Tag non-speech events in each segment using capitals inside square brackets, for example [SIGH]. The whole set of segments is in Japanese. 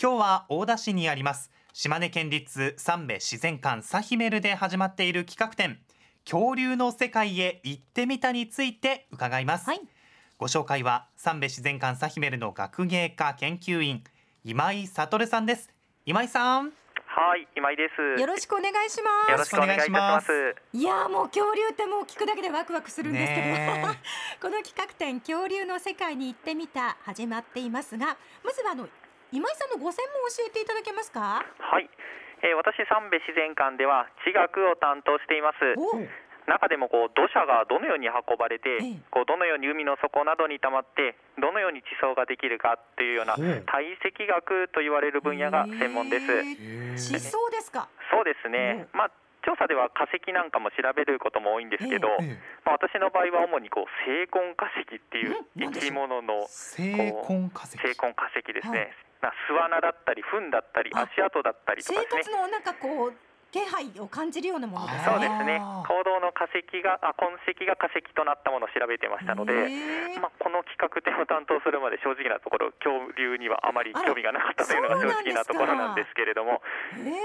今日は大田市にあります。島根県立三部自然館サヒメルで始まっている企画展。恐竜の世界へ行ってみたについて伺います、はい。ご紹介は三部自然館サヒメルの学芸家研究員今井悟さんです。今井さん。はい、今井です。よろしくお願いしまよろしくお願いします。すいやーもう恐竜ってもう聞くだけでワクワクするんですけど、ね [LAUGHS] この企画展恐竜の世界に行ってみた始まっていますがまずはあの今井さんのご専門を教えていただけますか？はい、えー私三部自然館では地学を担当しています。お。中でもこう土砂がどのように運ばれて、ええ。こうどのように海の底などに溜まってどのように地層ができるかっていうよう。な堆積学と言われる分野が専門です。地層ですか？そうですね。まあ調査では化石なんかも調べることも多いんですけど、ええ。まあ、私の場合は主にこう成根化石っていう生き物の成根化石。成根化石ですね、はいまあ巣穴だったり糞だったりあ足跡だったりと生かね。活のなんかこう気配を感じるようなものですね。そうですね。行動の化石があ痕跡が化石となったものを調べてましたので、まあ、この企画展を担当するまで正直なところ恐竜にはあまり興味がなかったというのが正直なところなんですけれども。えー、でも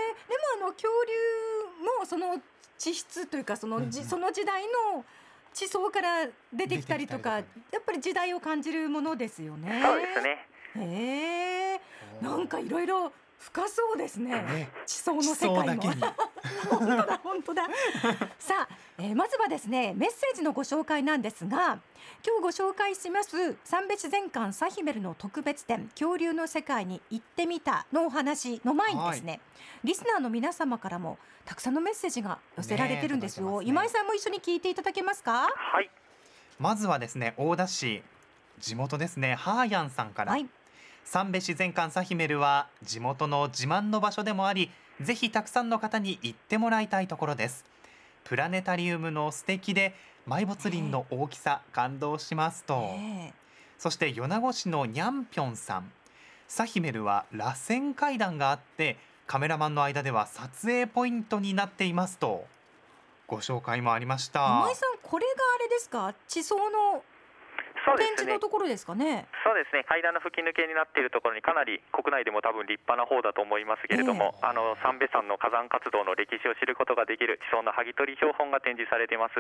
あの恐竜もその地質というかその,、じうんうん。その時代の地層から出てきたりとか。やっぱり時代を感じるものですよね。そうですねへえなんかいろいろ深そうですね。ね地層の世界も。[LAUGHS] 本当だ本当だ。さあ、えーまずはですねメッセージのご紹介なんですが今日ご紹介します三別全館サヒメルの特別展恐竜の世界に行ってみたのお話の前にですね、リスナーの皆様からもたくさんのメッセージが寄せられてるんですよ。ねすね今井さんも一緒に聞いていただけますか？はいまずはですね大田市地元ですねハーヤンさんから、はい。三部自然館サヒメルは地元の自慢の場所でもありぜひたくさんの方に行ってもらいたいところです。プラネタリウムの素敵で埋没林の大きさ感動しますと、えそして米子市のにゃんぴょんさん。サヒメルは螺旋階段があってカメラマンの間では撮影ポイントになっていますと。ご紹介もありました。今井さんこれがあれですか？地層のそうでのところですかね。そうですね階段の吹き抜けになっているところにかなり国内でも多分立派な方だと思いますけれども、ええあの三部山の火山活動の歴史を知ることができる地層の剥ぎ取り標本が展示されています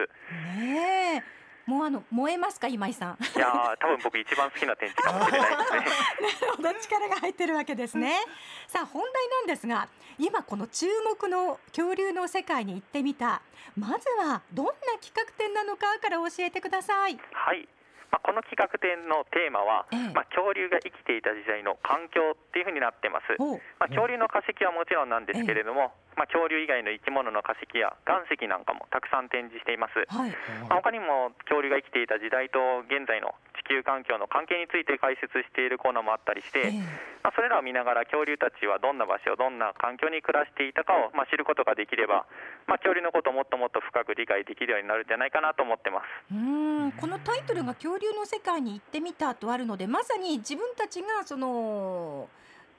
ねえ。もうあの燃えますか今井さん。いやー多分僕一番好きな展示かもしれないですね [LAUGHS] なるほど力が入ってるわけですね。さあ本題なんですが今この注目の恐竜の世界に行ってみたまずはどんな企画展なのかから教えてください。はい、まあ、この企画展のテーマは、ええ。まあ、恐竜が生きていた時代の環境っていうふうになってます、まあ、恐竜の化石はもちろんなんですけれども、まあ、恐竜以外の生き物の化石や岩石なんかもたくさん展示しています、はい。まあ、他にも恐竜が生きていた時代と現在の地球環境の関係について解説しているコーナーもあったりして、ええ。まあ、それらを見ながら恐竜たちはどんな場所どんな環境に暮らしていたかを、まあ、知ることができれば、まあ、恐竜のことをもっともっと深く理解できるようになるんじゃないかなと思ってます。うーんこのタイトルが恐竜の世界に行ってみたとあるのでまさに自分たちがその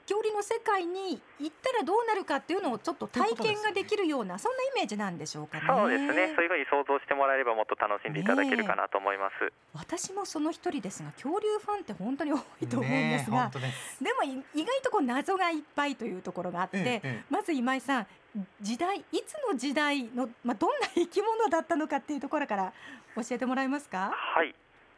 恐竜の世界に行ったらどうなるかっていうのをちょっと体験ができるようなそんなイメージなんでしょうかね。そうですね。そういうふうに想像してもらえればもっと楽しんでいただけるかなと思います、私もその一人ですが恐竜ファンって本当に多いと思うんですが、[LAUGHS] ねです。でもい意外とこう謎がいっぱいというところがあって、まず今井さん時代いつの時代の、まあ、どんな生き物だったのかっていうところから教えてもらえますか？はい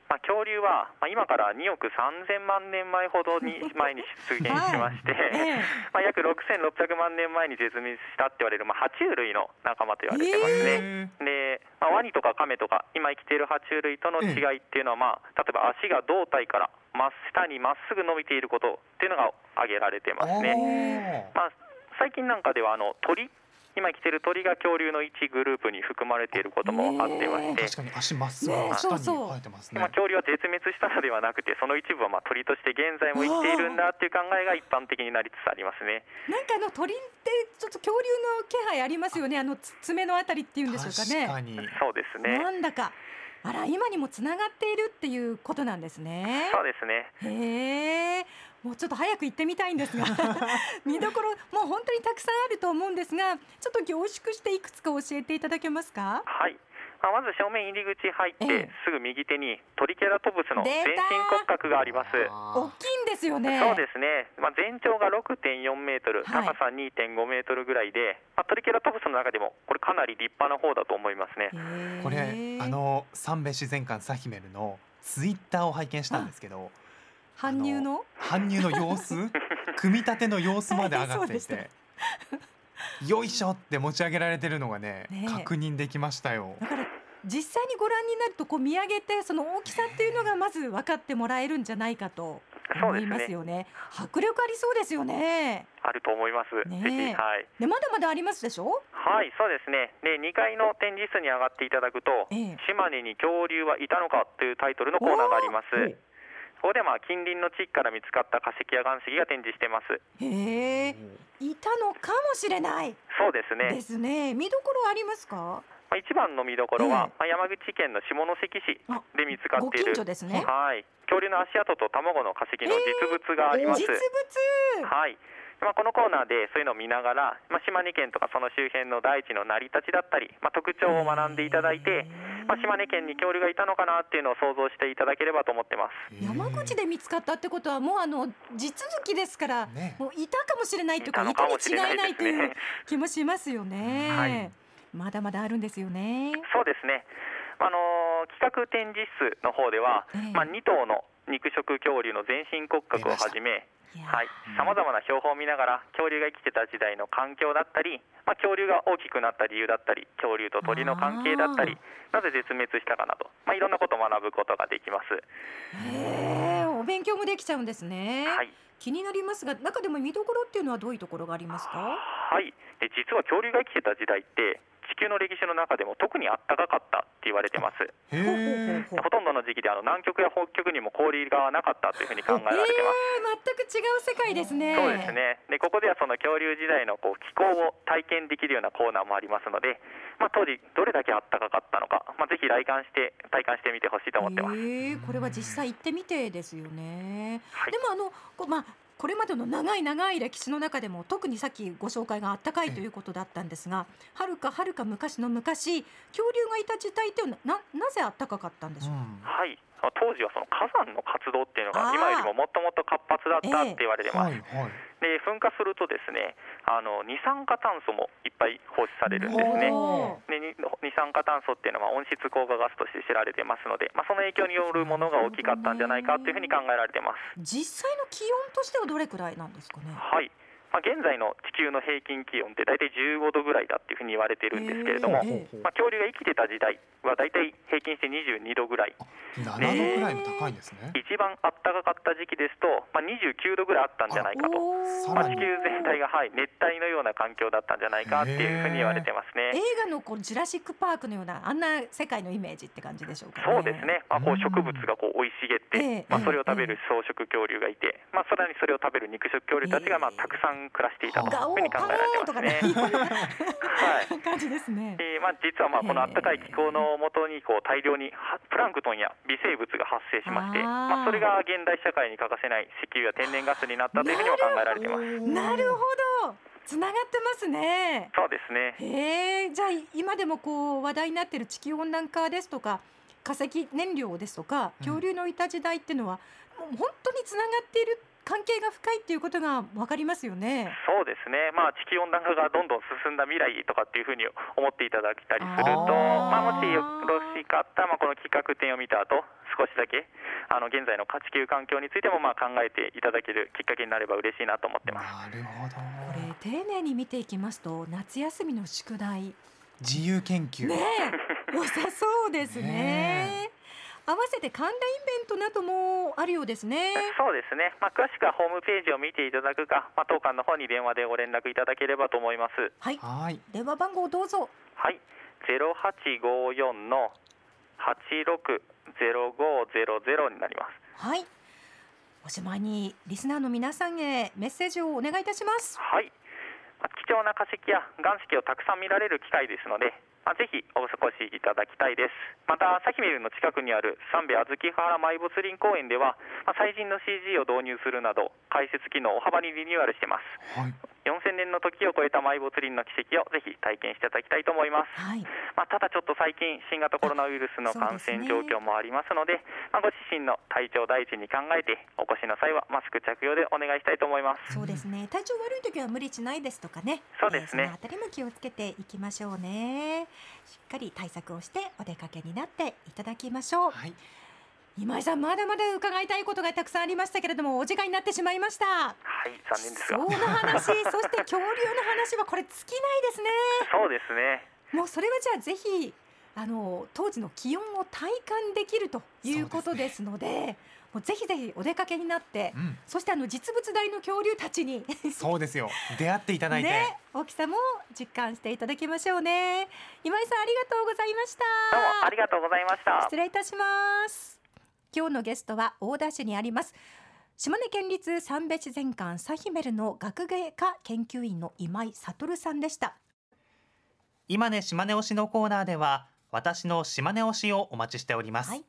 まあ、恐竜は、まあ、今から2億3000万年前ほどに前に出現 [LAUGHS] しまして、ええ。[LAUGHS] まあ、約6600万年前に絶滅したって言われる、まあ、爬虫類の仲間と言われてますね。で、まあ、ワニとかカメとか今生きている爬虫類との違いっていうのは、まあ、例えば足が胴体から真下にまっすぐ伸びていることっていうのが挙げられてますね。まあ、最近なんかではあの鳥今生きている鳥が恐竜の一グループに含まれていることもあってまして、確かに足まっすぐ下に生えてますねまあ、恐竜は絶滅したのではなくてその一部はまあ鳥として現在も生きているんだっていう考えが一般的になりつつありますね。なんかあの鳥ってちょっと恐竜の気配ありますよねあのつ爪のあたりっていうんでしょうかね確かにそうですね。なんだかあら今にもつながっているっていうことなんですねそうですね。へえもうちょっと早く行ってみたいんですが [LAUGHS] 見どころもう本当にたくさんあると思うんですがちょっと凝縮していくつか教えていただけますか？はい。まあ、まず正面入り口入って、ええ。すぐ右手にトリケラトプスの全身骨格があります。大きいんですよね。そうですね、まあ、全長が6.4メートル、はい。高さ2.5メートルぐらいで、まあ、トリケラトプスの中でも、これ、かなり立派な方だと思いますね。これあの三部自然館サヒメルのツイッターを拝見したんですけど搬入の？搬入の様子？[LAUGHS] 組み立ての様子まで上がっていてよいしょって持ち上げられてるのがねねえ。確認できましたよ。だから実際にご覧になるとこう見上げてその大きさっていうのがまず分かってもらえるんじゃないかと思いそうですねますよね。迫力ありそうですよね。あると思います、ねはい、でまだまだありますでしょ？はい、そうですね、で2階の展示室に上がっていただくと、ええ島根に恐竜はいたのかというタイトルのコーナーがあります。ここでまあ近隣の地域から見つかった化石や岩石が展示してます。へえ、いたのかもしれないそうですね。ですね。見どころありますか？まあ、一番の見どころは、山口県の下関市あで見つかごっているね。はい、恐竜の足跡と卵の化石の実物があります。実物。はい。まあ、このコーナーでそういうのを見ながら、まあ、島根県とかその周辺の大地の成り立ちだったり、まあ、特徴を学んでいただいて、まあ、島根県に恐竜がいたのかなっていうのを想像していただければと思ってます。山口で見つかったってことはもうあの地続きですから、ねもういたかもしれないというかいいたに違いないという気もしますよね。はいまだまだあるんですよね。そうですね。あのー企画展示室の方では、ええまあ、2頭の肉食恐竜の全身骨格をはじめ、はい、さまざまな標本を見ながら恐竜が生きてた時代の環境だったり、まあ、恐竜が大きくなった理由だったり恐竜と鳥の関係だったりなぜ絶滅したかなど、まあ、いろんなことを学ぶことができます。へえお勉強もできちゃうんですね。はい気になりますが中でも見どころっていうのはどういうところがありますか？はい、で実は恐竜が生きてた時代って地球の歴史の中でも特にあったかかったって言われてます。へほとんどの時期であの南極や北極にも氷がなかったというふうに考えられてます。えー、全く違う世界ですね。そうですね。でここではその恐竜時代のこう気候を体験できるようなコーナーもありますので、まあ、当時どれだけあったかかったのか、まあ、ぜひ来館して体感してみてほしいと思ってます。えーこれは実際行ってみてですよね。はいでもあのこうまあこれまでの長い長い歴史の中でも特にさっきご紹介があったかいということだったんですが、はるかはるか昔の昔恐竜がいた時代っていうのはななぜあったかかったんでしょう？うんはい、あ当時はその火山の活動っていうのが今よりももっともっと活発だったって言われてます。はいはい。で噴火するとですねあの二酸化炭素もいっぱい放出されるんですね。でに二酸化炭素っていうのは温室効果ガスとして知られてますので、まあ、その影響によるものが大きかったんじゃないかというふうに考えられてます。実際の気温としてはどれくらいなんですかね？はいまあ、現在の地球の平均気温って大体15度ぐらいだっていうふうに言われてるんですけれども、えまあ、恐竜が生きてた時代は大体平均して22度ぐらい。7度くらいも高いんですね。一番暖かかった時期ですと、まあ、29度ぐらいあったんじゃないかと、まあ、地球全体が、はい、熱帯のような環境だったんじゃないかっていうふうに言われてますね。映画のこうジュラシックパークのようなあんな世界のイメージって感じでしょうかね。そうですね、まあ、こう植物がこう生い茂って、ええまあ、それを食べえる草食恐竜がいて、まあ、さらにそれを食べる肉食恐竜たちがまあええたくさん暮らしていたというふうに考えられてますね。はい感じ [LAUGHS] ですね。えーまあ、実はまあこの暖かい気候のもとにこう大量にはプランクトンや微生物が発生しましてまあ、それが現代社会に欠かせない石油や天然ガスになったというふうにも考えられています。なるほど、つながってますね。そうですねへえ、じゃあ今でもこう話題になっている地球温暖化ですとか化石燃料ですとかうん恐竜のいた時代っていうのは、もう本当につながっている関係が深いっていうことがわかりますよね。そうですね、まあ、地球温暖化がどんどん進んだ未来とかっていうふうに思っていただけたりすると、まあ、もしよろしかったら、まあ、この企画展を見た後少しだけあの現在の地球環境についてもまあ考えていただけるきっかけになれば嬉しいなと思ってます。なるほど。これ丁寧に見ていきますと夏休みの宿題自由研究。ねえ良さそうですねね合わせて関連イベントなどもあるようですね。そうですね、まあ、詳しくはホームページを見ていただくか、まあ、当館の方に電話でご連絡いただければと思います。はい。はい。電話番号どうぞ。はい、0854の860500になります。はい。おしまいにリスナーの皆さんへメッセージをお願いいたします。はい、まあ貴重な化石や岩石をたくさん見られる機会ですので、まあ、ぜひお過ごしいただきたいです。また、サヒメルの近くにある三部小豆原埋没林公園では、まあ、最新の CG を導入するなど、解説機能を大幅にリニューアルしてます。はい。4000年の時を超えた埋没林の奇跡をぜひ体験していただきたいと思います、はい。まあ、ただちょっと最近新型コロナウイルスの感染状況もありますのでまあ、ご自身の体調第一に考えてお越しの際はマスク着用でお願いしたいと思います。そうですね。体調悪い時は無理しないですとかね。そうですね。えーそのあたりも気をつけていきましょうね。しっかり対策をしてお出かけになっていただきましょう。はい今井さんまだまだ伺いたいことがたくさんありましたけれどもお時間になってしまいました。はい残念ですが。そうの話そして恐竜の話はこれ尽きないですね。そうですね。もうそれはじゃあぜひあの当時の気温を体感できるということですのでもうぜひぜひお出かけになって、うん。そしてあの実物大の恐竜たちに。そうですよ。出会っていただいて、ね大きさも実感していただきましょうね。今井さんありがとうございました。どうもありがとうございました。失礼いたします今日のゲストは大田市にあります。島根県立三別自然館サヒメルの学芸科研究員の今井悟さんでした。今ね島根推しのコーナーでは私の島根推しをお待ちしております、はい。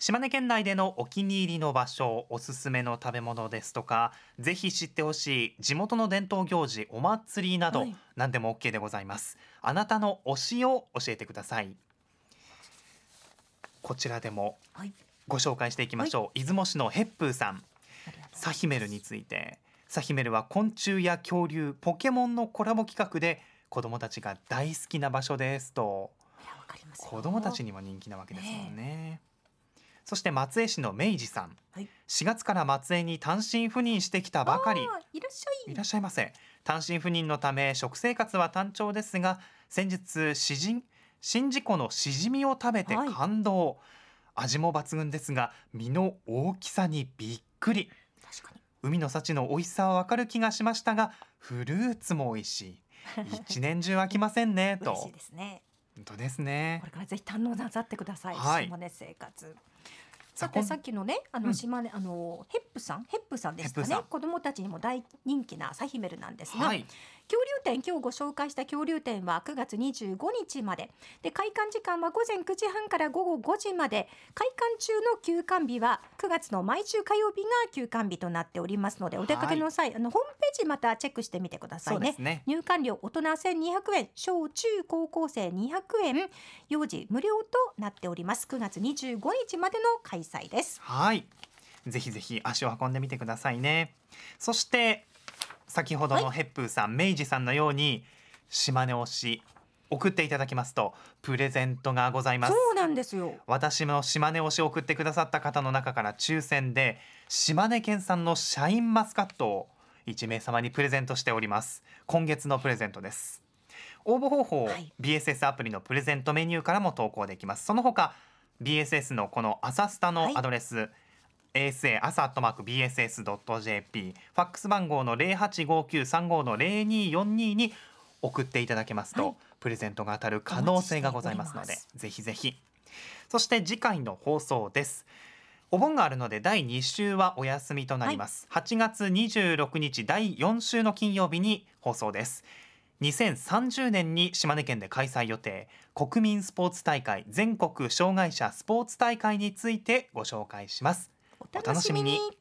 島根県内でのお気に入りの場所おすすめの食べ物ですとかぜひ知ってほしい地元の伝統行事お祭りなど、はい。何でも OK でございます。あなたの推しを教えてください。こちらでもはいご紹介していきましょう、出雲市のヘップーさん。サヒメルについてサヒメルは昆虫や恐竜ポケモンのコラボ企画で子どもたちが大好きな場所ですと。子どもたちにも人気なわけですもんね。そして松江市の明治さん、はい。4月から松江に単身赴任してきたばかり。いらっしゃい。いらっしゃいませ。単身赴任のため食生活は単調ですが先日しじん宍道湖のしじみを食べてはい。感動、味も抜群ですが身の大きさにびっくり。海の幸の美味しさはわかる気がしましたがフルーツも美味しい。一年中飽きませんね [LAUGHS] と。嬉しいですね。本当ですね。これからぜひ堪能なさってください、はい。島根生活。さてさっきのねあうん。の島根、あのヘップさん。ヘップさんでしたね。子供たちにも大人気なサヒメルなんですが、はい恐竜展今日ご紹介した恐竜展は9月25日まで。で開館時間は午前9時半から午後5時まで。開館中の休館日は9月の毎週火曜日が休館日となっておりますのでお出かけの際、あのホームページまたチェックしてみてくださいね。ね。入館料大人1200円小中高校生200円幼児無料となっております。9月25日までの開催です。はい。ぜひぜひ足を運んでみてくださいね。そして先ほどのヘップーさん、明治さんのように島根推し送っていただきますとプレゼントがございます。そうなんですよ。私も島根推しを送ってくださった方の中から抽選で島根県産のシャインマスカットを1名様にプレゼントしております。今月のプレゼントです。応募方法、はい。BSS アプリのプレゼントメニューからも投稿できます。その他 BSS のこの朝スタのアドレス、ASA 朝アットマーク BSS.jp ファックス番号の085935の0242に送っていただけますと、はい。プレゼントが当たる可能性がございますのでぜひぜひ。そして次回の放送です。お盆があるので第2週はお休みとなります、8月26日第4週の金曜日に放送です。2030年に島根県で開催予定国民スポーツ大会全国障害者スポーツ大会についてご紹介しますお楽しみに。